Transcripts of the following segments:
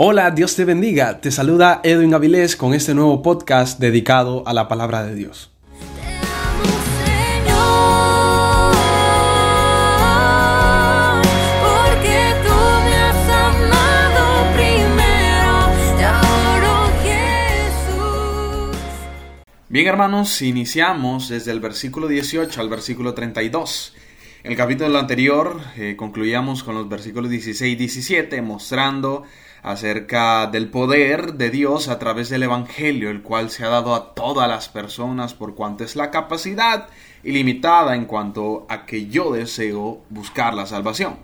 Hola, Dios te bendiga. Te saluda Edwin Avilés con este nuevo podcast dedicado a la palabra de Dios. Bien hermanos, iniciamos desde el versículo 18 al versículo 32. En el capítulo anterior eh, concluíamos con los versículos 16 y 17 mostrando acerca del poder de Dios a través del Evangelio, el cual se ha dado a todas las personas por cuanto es la capacidad ilimitada en cuanto a que yo deseo buscar la salvación.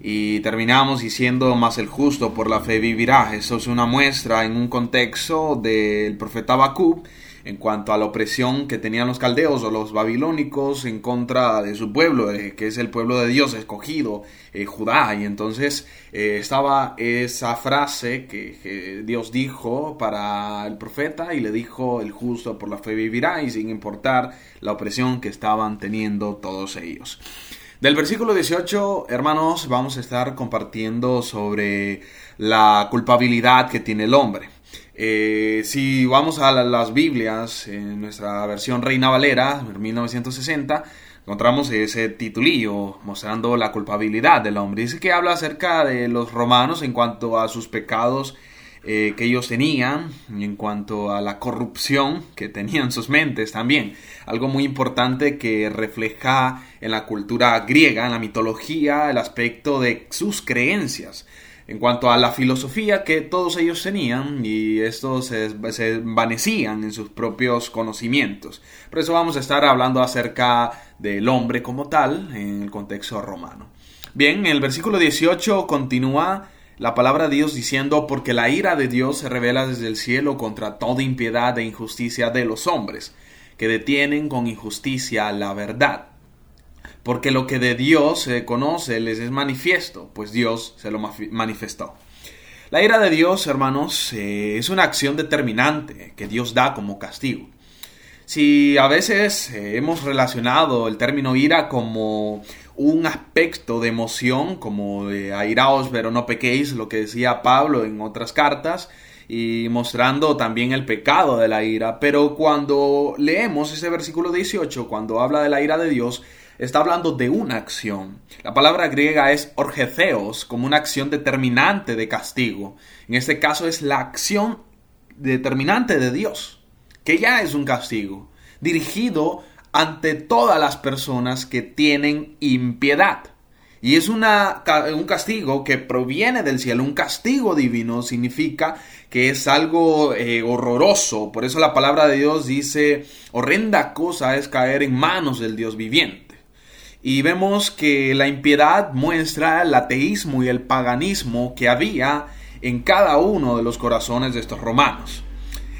Y terminamos diciendo, más el justo por la fe vivirá. Eso es una muestra en un contexto del profeta Habacuc en cuanto a la opresión que tenían los caldeos o los babilónicos en contra de su pueblo, eh, que es el pueblo de Dios escogido, eh, Judá. Y entonces eh, estaba esa frase que, Dios dijo para el profeta y le dijo, el justo por la fe vivirá y sin importar la opresión que estaban teniendo todos ellos. Del versículo 18, hermanos, vamos a estar compartiendo sobre la culpabilidad que tiene el hombre. Eh, si vamos a las Biblias, en nuestra versión Reina Valera, 1960, encontramos ese titulillo mostrando la culpabilidad del hombre. Dice que habla acerca de los romanos en cuanto a sus pecados eh, que ellos tenían, y en cuanto a la corrupción que tenían sus mentes también. Algo muy importante que refleja en la cultura griega, en la mitología, el aspecto de sus creencias en cuanto a la filosofía que todos ellos tenían y estos se, se envanecían en sus propios conocimientos. Por eso vamos a estar hablando acerca del hombre como tal en el contexto romano. Bien, en el versículo 18 continúa la palabra de Dios diciendo, porque la ira de Dios se revela desde el cielo contra toda impiedad e injusticia de los hombres, que detienen con injusticia la verdad porque lo que de Dios se conoce les es manifiesto, pues Dios se lo manifestó. La ira de Dios, hermanos, eh, es una acción determinante que Dios da como castigo. Si a veces eh, hemos relacionado el término ira como un aspecto de emoción, como de airaos pero no pequéis, lo que decía Pablo en otras cartas, y mostrando también el pecado de la ira, pero cuando leemos ese versículo 18, cuando habla de la ira de Dios, está hablando de una acción. La palabra griega es orgetheos, como una acción determinante de castigo. En este caso es la acción determinante de Dios, que ya es un castigo, dirigido ante todas las personas que tienen impiedad. Y es una, un castigo que proviene del cielo. Un castigo divino significa que es algo eh, horroroso. Por eso la palabra de Dios dice, horrenda cosa es caer en manos del Dios viviente. Y vemos que la impiedad muestra el ateísmo y el paganismo que había en cada uno de los corazones de estos romanos.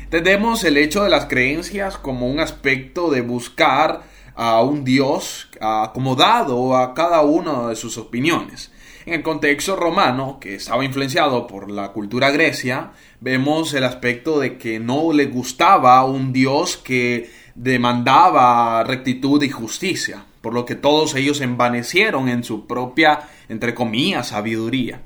Entendemos el hecho de las creencias como un aspecto de buscar a un Dios acomodado a cada una de sus opiniones. En el contexto romano, que estaba influenciado por la cultura grecia, vemos el aspecto de que no le gustaba un Dios que demandaba rectitud y justicia por lo que todos ellos envanecieron en su propia, entre comillas, sabiduría.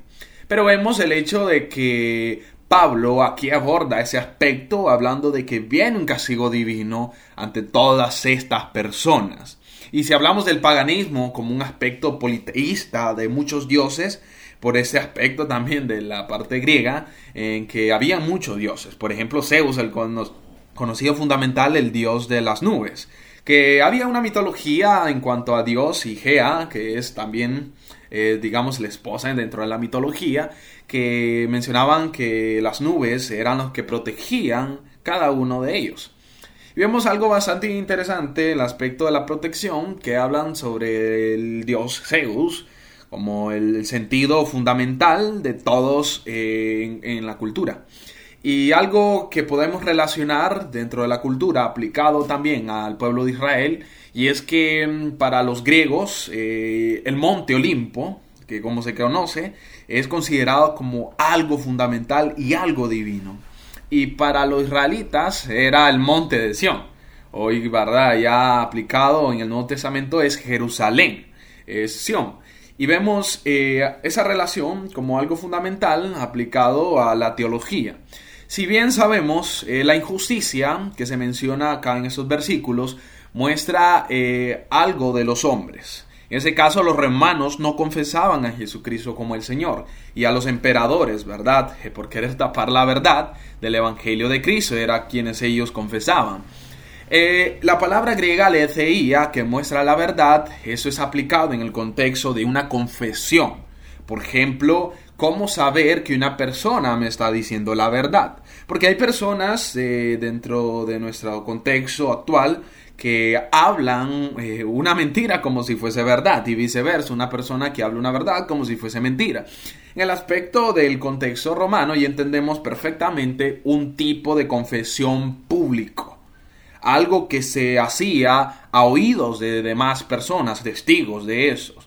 Pero vemos el hecho de que Pablo aquí aborda ese aspecto hablando de que viene un castigo divino ante todas estas personas. Y si hablamos del paganismo como un aspecto politeísta de muchos dioses, por ese aspecto también de la parte griega, en que había muchos dioses. Por ejemplo, Zeus, el conocido fundamental, el dios de las nubes que había una mitología en cuanto a Dios y Gea, que es también, eh, digamos, la esposa dentro de la mitología, que mencionaban que las nubes eran los que protegían cada uno de ellos. Y vemos algo bastante interesante, el aspecto de la protección, que hablan sobre el dios Zeus, como el sentido fundamental de todos eh, en la cultura. Y algo que podemos relacionar dentro de la cultura aplicado también al pueblo de Israel, y es que mm, para los griegos eh, el monte Olimpo, que como se conoce, es considerado como algo fundamental y algo divino. Y para los israelitas era el monte de Sión. Hoy, ¿verdad? Ya aplicado en el Nuevo Testamento es Jerusalén, es Sión. Y vemos eh, esa relación como algo fundamental aplicado a la teología. Si bien sabemos eh, la injusticia que se menciona acá en esos versículos, muestra eh, algo de los hombres. En ese caso, los romanos no confesaban a Jesucristo como el Señor y a los emperadores, ¿verdad? Por querer tapar la verdad del Evangelio de Cristo, era quienes ellos confesaban. Eh, la palabra griega letheia, que muestra la verdad, eso es aplicado en el contexto de una confesión. Por ejemplo, ¿cómo saber que una persona me está diciendo la verdad? Porque hay personas eh, dentro de nuestro contexto actual que hablan eh, una mentira como si fuese verdad y viceversa, una persona que habla una verdad como si fuese mentira. En el aspecto del contexto romano y entendemos perfectamente un tipo de confesión público algo que se hacía a oídos de demás personas, testigos de esos.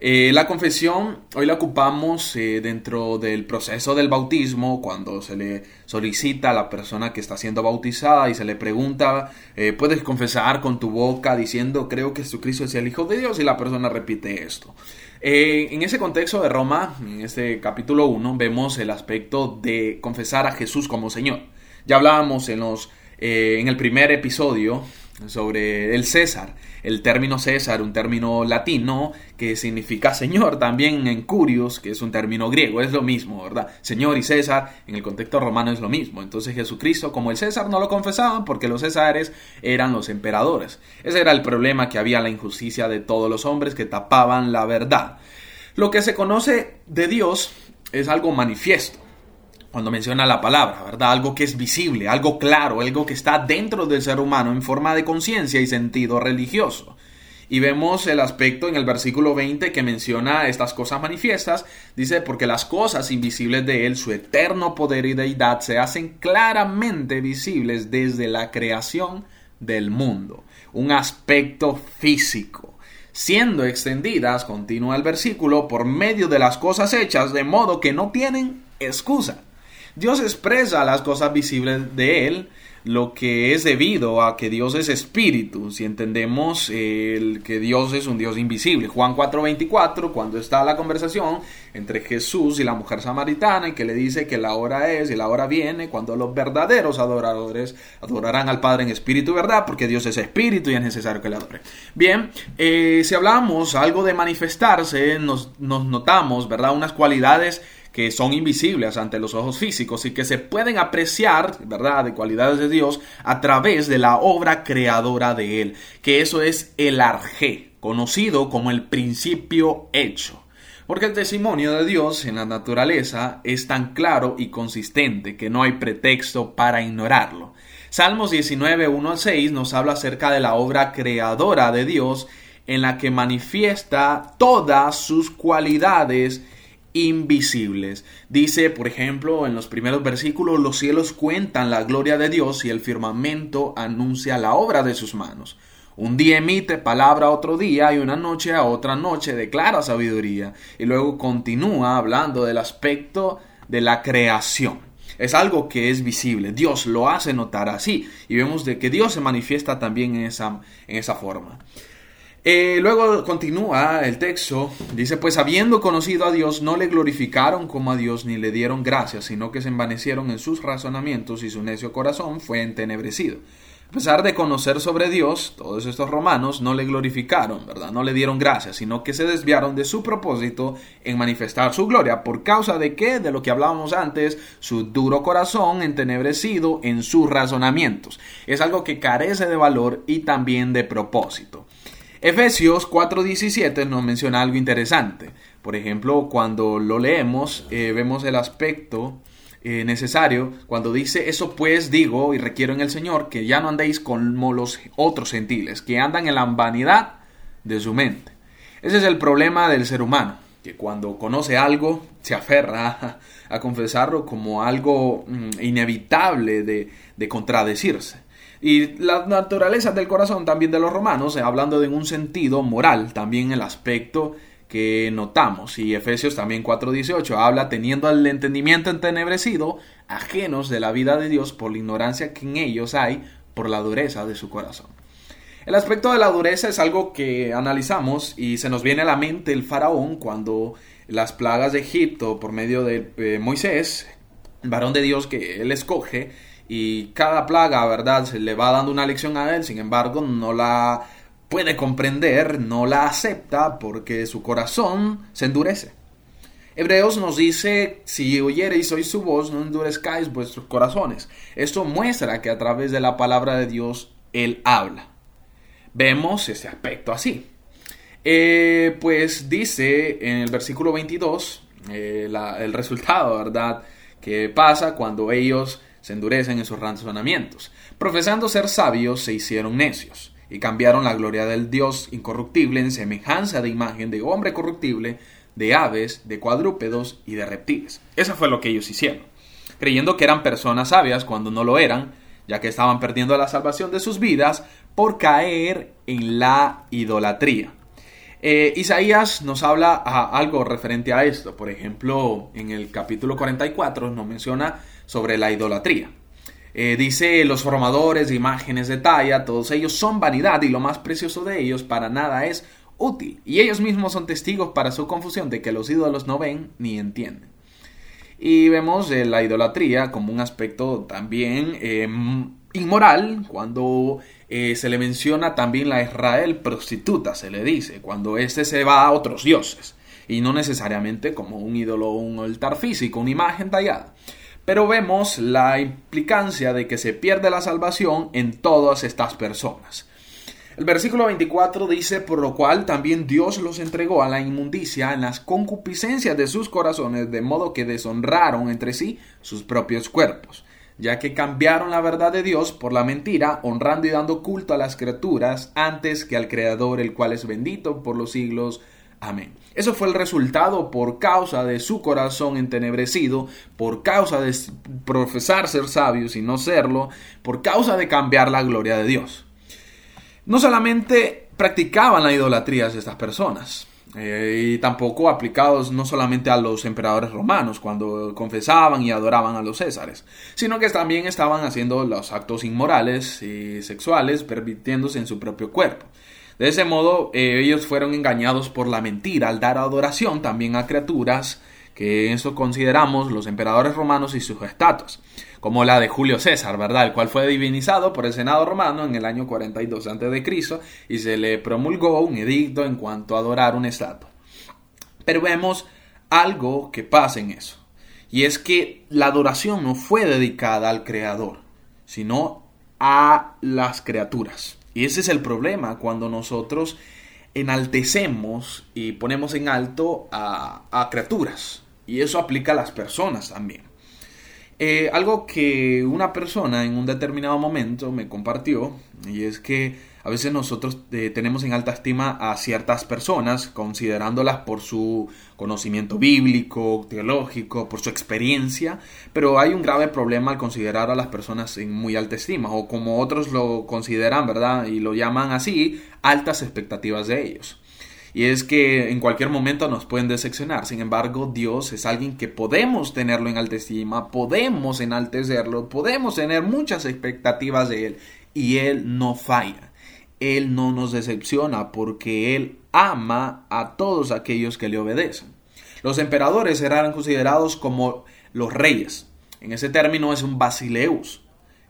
Eh, la confesión hoy la ocupamos eh, dentro del proceso del bautismo, cuando se le solicita a la persona que está siendo bautizada y se le pregunta, eh, ¿puedes confesar con tu boca diciendo creo que Jesucristo es el Hijo de Dios? Y la persona repite esto. en ese contexto de Roma, en este capítulo 1, vemos el aspecto de confesar a Jesús como Señor. Ya hablábamos en los en el primer episodio sobre el César. El término César, un término latino que significa Señor, también en Curios, que es un término griego, es lo mismo, ¿verdad? Señor y César en el contexto romano es lo mismo. Entonces Jesucristo, como el César, no lo confesaban porque los Césares eran los emperadores. Ese era el problema que había la injusticia de todos los hombres que tapaban la verdad. Lo que se conoce de Dios es algo manifiesto cuando menciona la palabra, ¿verdad? Algo que es visible, algo claro, algo que está dentro del ser humano en forma de conciencia y sentido religioso. Y vemos el aspecto en el versículo 20 que menciona estas cosas manifiestas. Dice, porque las cosas invisibles de Él, su eterno poder y deidad, se hacen claramente visibles desde la creación del mundo. Un aspecto físico. Siendo extendidas, continúa el versículo, por medio de las cosas hechas, de modo que no tienen excusa. Dios expresa las cosas visibles de Él, lo que es debido a que Dios es espíritu, si entendemos el, que Dios es un Dios invisible. Juan 4:24, cuando está la conversación entre Jesús y la mujer samaritana, y que le dice que la hora es y la hora viene, cuando los verdaderos adoradores adorarán al Padre en espíritu y verdad, porque Dios es espíritu y es necesario que le adore. Bien, eh, si hablamos algo de manifestarse, nos, nos notamos, ¿verdad? Unas cualidades que son invisibles ante los ojos físicos y que se pueden apreciar, ¿verdad?, de cualidades de Dios a través de la obra creadora de Él, que eso es el arjé, conocido como el principio hecho. Porque el testimonio de Dios en la naturaleza es tan claro y consistente que no hay pretexto para ignorarlo. Salmos 19, 1 al 6 nos habla acerca de la obra creadora de Dios en la que manifiesta todas sus cualidades invisibles. Dice, por ejemplo, en los primeros versículos, los cielos cuentan la gloria de Dios y el firmamento anuncia la obra de sus manos. Un día emite palabra a otro día y una noche a otra noche declara sabiduría. Y luego continúa hablando del aspecto de la creación. Es algo que es visible. Dios lo hace notar así. Y vemos de que Dios se manifiesta también en esa, en esa forma. Eh, luego continúa el texto, dice, pues habiendo conocido a Dios, no le glorificaron como a Dios ni le dieron gracias, sino que se envanecieron en sus razonamientos y su necio corazón fue entenebrecido. A pesar de conocer sobre Dios, todos estos romanos no le glorificaron, ¿verdad? No le dieron gracias, sino que se desviaron de su propósito en manifestar su gloria. ¿Por causa de qué? De lo que hablábamos antes, su duro corazón entenebrecido en sus razonamientos. Es algo que carece de valor y también de propósito. Efesios 4:17 nos menciona algo interesante. Por ejemplo, cuando lo leemos, eh, vemos el aspecto eh, necesario cuando dice, eso pues digo y requiero en el Señor, que ya no andéis como los otros gentiles, que andan en la vanidad de su mente. Ese es el problema del ser humano, que cuando conoce algo se aferra a, confesarlo como algo mm, inevitable de contradecirse. Y la naturaleza del corazón también de los romanos, eh, hablando de un sentido moral, también el aspecto que notamos. Y Efesios también 4.18 habla teniendo el entendimiento entenebrecido, ajenos de la vida de Dios por la ignorancia que en ellos hay, por la dureza de su corazón. El aspecto de la dureza es algo que analizamos y se nos viene a la mente el faraón cuando las plagas de Egipto por medio de eh, Moisés, varón de Dios que él escoge, y cada plaga, ¿verdad? Se le va dando una lección a él, sin embargo, no la puede comprender, no la acepta porque su corazón se endurece. Hebreos nos dice, si oyereis hoy su voz, no endurezcáis vuestros corazones. Esto muestra que a través de la palabra de Dios Él habla. Vemos ese aspecto así. Eh, pues dice en el versículo 22 eh, el resultado, ¿verdad? Que pasa cuando ellos se endurecen en sus razonamientos. Profesando ser sabios, se hicieron necios y cambiaron la gloria del Dios incorruptible en semejanza de imagen de hombre corruptible, de aves, de cuadrúpedos y de reptiles. Eso fue lo que ellos hicieron, creyendo que eran personas sabias cuando no lo eran, ya que estaban perdiendo la salvación de sus vidas por caer en la idolatría. Eh, Isaías nos habla algo referente a esto. Por ejemplo, en el capítulo 44 nos menciona sobre la idolatría. Eh, dice, los formadores de imágenes de talla, todos ellos son vanidad y lo más precioso de ellos para nada es útil. Y ellos mismos son testigos para su confusión de que los ídolos no ven ni entienden. Y vemos eh, la idolatría como un aspecto también em, inmoral cuando eh, se le menciona también la Israel prostituta, se le dice, cuando éste se va a otros dioses. Y no necesariamente como un ídolo o un altar físico, una imagen tallada. Pero vemos la implicancia de que se pierde la salvación en todas estas personas. El versículo 24 dice, por lo cual también Dios los entregó a la inmundicia en las concupiscencias de sus corazones, de modo que deshonraron entre sí sus propios cuerpos, ya que cambiaron la verdad de Dios por la mentira, honrando y dando culto a las criaturas antes que al Creador, el cual es bendito por los siglos. Amén. Eso fue el resultado por causa de su corazón entenebrecido, por causa de profesar ser sabios y no serlo, por causa de cambiar la gloria de Dios. No solamente practicaban la idolatría de estas personas, eh, y tampoco aplicados no solamente a los emperadores romanos cuando confesaban y adoraban a los césares, sino que también estaban haciendo los actos inmorales y sexuales permitiéndose en su propio cuerpo. De ese modo, eh, ellos fueron engañados por la mentira al dar adoración también a criaturas que eso consideramos los emperadores romanos y sus estatuas, como la de Julio César, ¿verdad? El cual fue divinizado por el Senado romano en el año 42 a.C. y se le promulgó un edicto en cuanto a adorar una estatua. Pero vemos algo que pasa en eso, y es que la adoración no fue dedicada al Creador, sino a las criaturas. Y ese es el problema cuando nosotros enaltecemos y ponemos en alto a, criaturas. Y eso aplica a las personas también. Eh, algo que una persona en un determinado momento me compartió, y es que a veces nosotros eh, tenemos en alta estima a ciertas personas, considerándolas por su conocimiento bíblico, teológico, por su experiencia, pero hay un grave problema al considerar a las personas en muy alta estima, o como otros lo consideran, ¿verdad? Y lo llaman así, altas expectativas de ellos. Y es que en cualquier momento nos pueden decepcionar. Sin embargo, Dios es alguien que podemos tenerlo en alta estima, podemos enaltecerlo, podemos tener muchas expectativas de Él. Y Él no falla. Él no nos decepciona porque Él ama a todos aquellos que le obedecen. Los emperadores eran considerados como los reyes. En ese término es un basileus.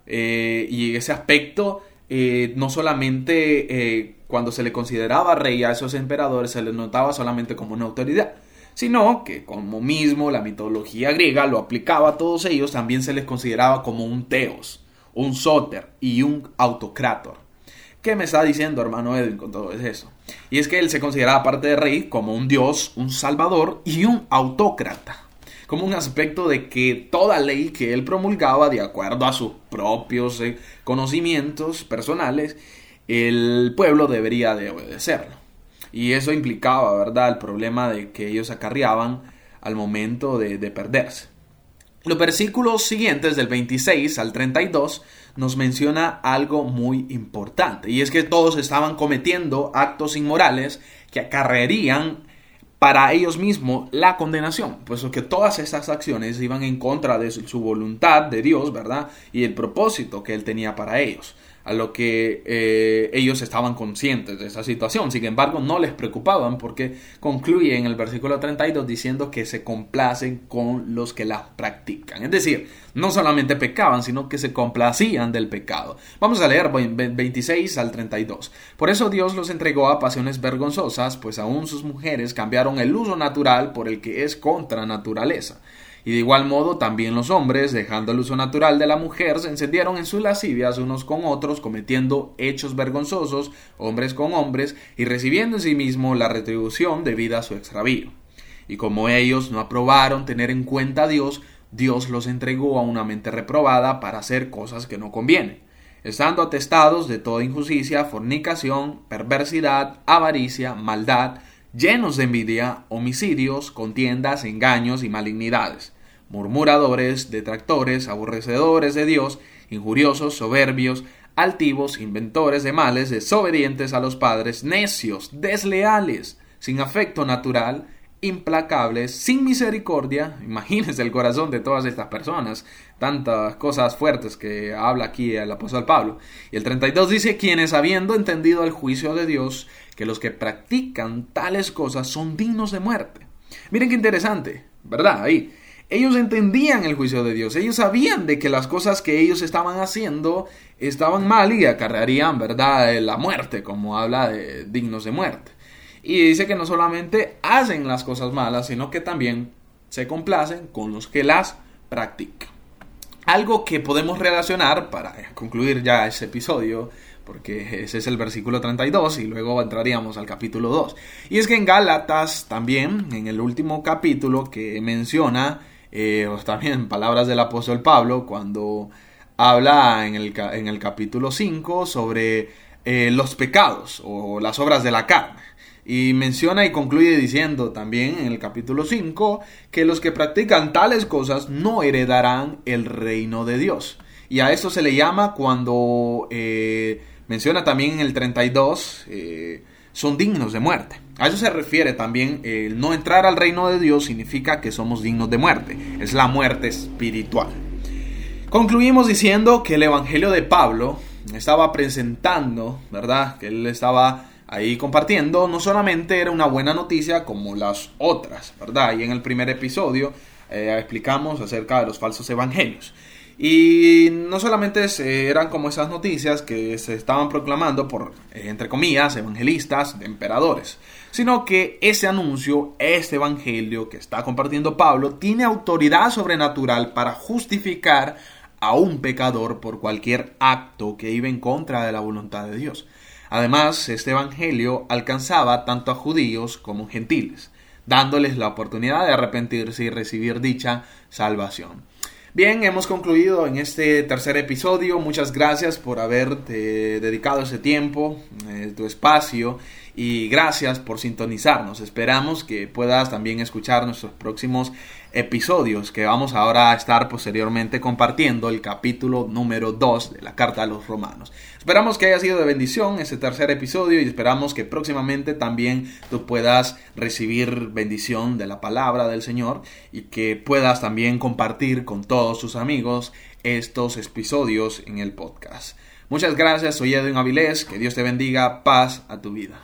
Eh, y en ese aspecto, eh, no solamente eh, cuando se le consideraba rey a esos emperadores se les notaba solamente como una autoridad, sino que como mismo la mitología griega lo aplicaba a todos ellos, también se les consideraba como un teos, un soter y un autocrator. ¿Qué me está diciendo, hermano Edwin, con todo eso? Y es que él se consideraba parte de rey como un dios, un salvador y un autócrata. Como un aspecto de que toda ley que él promulgaba de acuerdo a sus propios eh, conocimientos personales, el pueblo debería de obedecerlo. Y eso implicaba, ¿verdad?, el problema de que ellos acarreaban al momento de, de perderse. Los versículos siguientes del 26 al 32 nos menciona algo muy importante y es que todos estaban cometiendo actos inmorales que acarrearían para ellos mismos la condenación, puesto que todas estas acciones iban en contra de su voluntad de Dios, ¿verdad? Y el propósito que Él tenía para ellos. A lo que eh, ellos estaban conscientes de esa situación. Sin embargo, no les preocupaban porque concluye en el versículo 32 diciendo que se complacen con los que las practican. Es decir, no solamente pecaban, sino que se complacían del pecado. Vamos a leer 26 al 32. Por eso Dios los entregó a pasiones vergonzosas, pues aún sus mujeres cambiaron el uso natural por el que es contra naturaleza y de igual modo también los hombres, dejando el uso natural de la mujer, se encendieron en sus lascivias unos con otros, cometiendo hechos vergonzosos, hombres con hombres, y recibiendo en sí mismo la retribución debida a su extravío. Y como ellos no aprobaron tener en cuenta a Dios, Dios los entregó a una mente reprobada para hacer cosas que no convienen, estando atestados de toda injusticia, fornicación, perversidad, avaricia, maldad, llenos de envidia, homicidios, contiendas, engaños y malignidades, murmuradores, detractores, aborrecedores de Dios, injuriosos, soberbios, altivos, inventores de males, desobedientes a los padres, necios, desleales, sin afecto natural, implacables, sin misericordia. Imagínense el corazón de todas estas personas, tantas cosas fuertes que habla aquí el apóstol Pablo. Y el 32 dice, quienes habiendo entendido el juicio de Dios, que los que practican tales cosas son dignos de muerte. Miren qué interesante, ¿verdad? Ahí. Ellos entendían el juicio de Dios, ellos sabían de que las cosas que ellos estaban haciendo estaban mal y acarrearían, ¿verdad?, la muerte, como habla de dignos de muerte. Y dice que no solamente hacen las cosas malas, sino que también se complacen con los que las practican. Algo que podemos relacionar, para concluir ya ese episodio, porque ese es el versículo 32 y luego entraríamos al capítulo 2. Y es que en Gálatas también, en el último capítulo que menciona, eh, también palabras del apóstol Pablo, cuando habla en el, en el capítulo 5 sobre eh, los pecados o las obras de la carne. Y menciona y concluye diciendo también en el capítulo 5 que los que practican tales cosas no heredarán el reino de Dios. Y a eso se le llama cuando eh, menciona también en el 32, eh, son dignos de muerte. A eso se refiere también el no entrar al reino de Dios significa que somos dignos de muerte. Es la muerte espiritual. Concluimos diciendo que el Evangelio de Pablo estaba presentando, ¿verdad? Que él estaba ahí compartiendo, no solamente era una buena noticia como las otras, ¿verdad? Y en el primer episodio eh, explicamos acerca de los falsos evangelios. Y no solamente eran como esas noticias que se estaban proclamando por, eh, entre comillas, evangelistas, emperadores, sino que ese anuncio, este evangelio que está compartiendo Pablo, tiene autoridad sobrenatural para justificar a un pecador por cualquier acto que iba en contra de la voluntad de Dios. Además, este Evangelio alcanzaba tanto a judíos como gentiles, dándoles la oportunidad de arrepentirse y recibir dicha salvación. Bien, hemos concluido en este tercer episodio. Muchas gracias por haberte dedicado ese tiempo, eh, tu espacio y gracias por sintonizarnos. Esperamos que puedas también escuchar nuestros próximos episodios que vamos ahora a estar posteriormente compartiendo el capítulo número 2 de la carta a los romanos. Esperamos que haya sido de bendición este tercer episodio y esperamos que próximamente también tú puedas recibir bendición de la palabra del Señor y que puedas también compartir con todos tus amigos estos episodios en el podcast. Muchas gracias, soy Edwin Avilés, que Dios te bendiga, paz a tu vida.